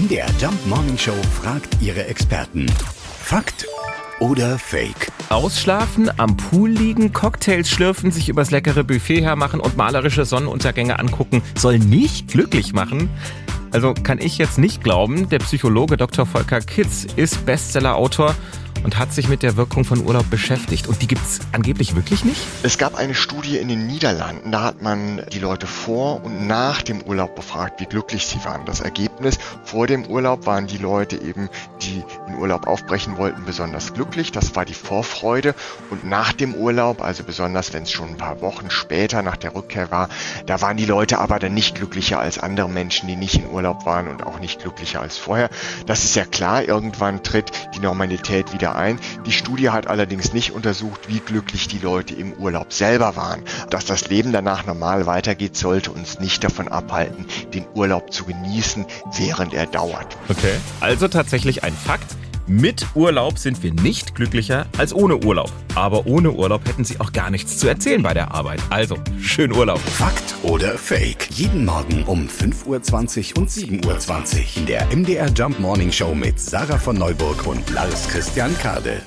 MDR Jump Morning Show fragt ihre Experten. Fakt oder Fake? Ausschlafen, am Pool liegen, Cocktails schlürfen, sich übers leckere Buffet hermachen und malerische Sonnenuntergänge angucken soll nicht glücklich machen? Also kann ich jetzt nicht glauben, der Psychologe Dr. Volker Kitz ist Bestsellerautor und hat sich mit der Wirkung von Urlaub beschäftigt. Und die gibt es angeblich wirklich nicht? Es gab eine Studie in den Niederlanden, da hat man die Leute vor und nach dem Urlaub befragt, wie glücklich sie waren. Das Ergebnis, vor dem Urlaub waren die Leute eben, die in Urlaub aufbrechen wollten, besonders glücklich. Das war die Vorfreude. Und nach dem Urlaub, also besonders wenn es schon ein paar Wochen später nach der Rückkehr war, da waren die Leute aber dann nicht glücklicher als andere Menschen, die nicht in Urlaub waren und auch nicht glücklicher als vorher. Das ist ja klar, irgendwann tritt die Normalität wieder ein. Die Studie hat allerdings nicht untersucht, wie glücklich die Leute im Urlaub selber waren. Dass das Leben danach normal weitergeht, sollte uns nicht davon abhalten, den Urlaub zu genießen, während er dauert. Okay. Also tatsächlich ein Fakt. Mit Urlaub sind wir nicht glücklicher als ohne Urlaub. Aber ohne Urlaub hätten Sie auch gar nichts zu erzählen bei der Arbeit. Also, schön Urlaub. Fakt oder Fake? Jeden Morgen um 5.20 Uhr und 7.20 Uhr in der MDR Jump Morning Show mit Sarah von Neuburg und Lars Christian Kade.